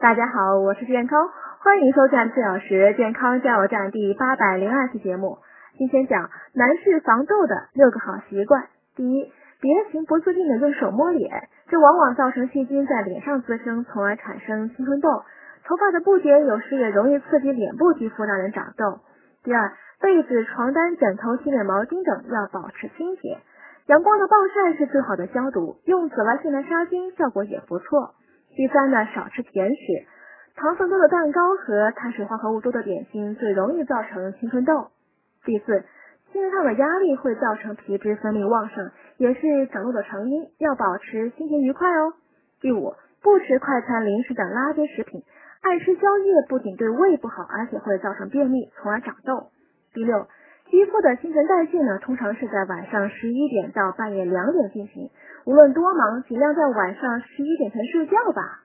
大家好，我是健康，欢迎收看四小时健康加油站第八百零二期节目。今天讲男士防痘的六个好习惯。第一，别情不自禁的用手摸脸，这往往造成细菌在脸上滋生，从而产生青春痘。头发的不洁有时也容易刺激脸部肌肤，让人长痘。第二，被子、床单、枕头、洗脸毛巾等要保持清洁。阳光的暴晒是最好的消毒，用紫外线来杀菌效果也不错。第三呢，少吃甜食，糖分多的蛋糕和碳水化合物多的点心最容易造成青春痘。第四，心理上的压力会造成皮脂分泌旺盛，也是长痘的成因，要保持心情愉快哦。第五，不吃快餐、零食等垃圾食品，爱吃宵夜不仅对胃不好，而且会造成便秘，从而长痘。第六，肌肤的新陈代谢呢，通常是在晚上十一点到半夜两点进行。无论多忙，尽量在晚上十一点前睡觉吧。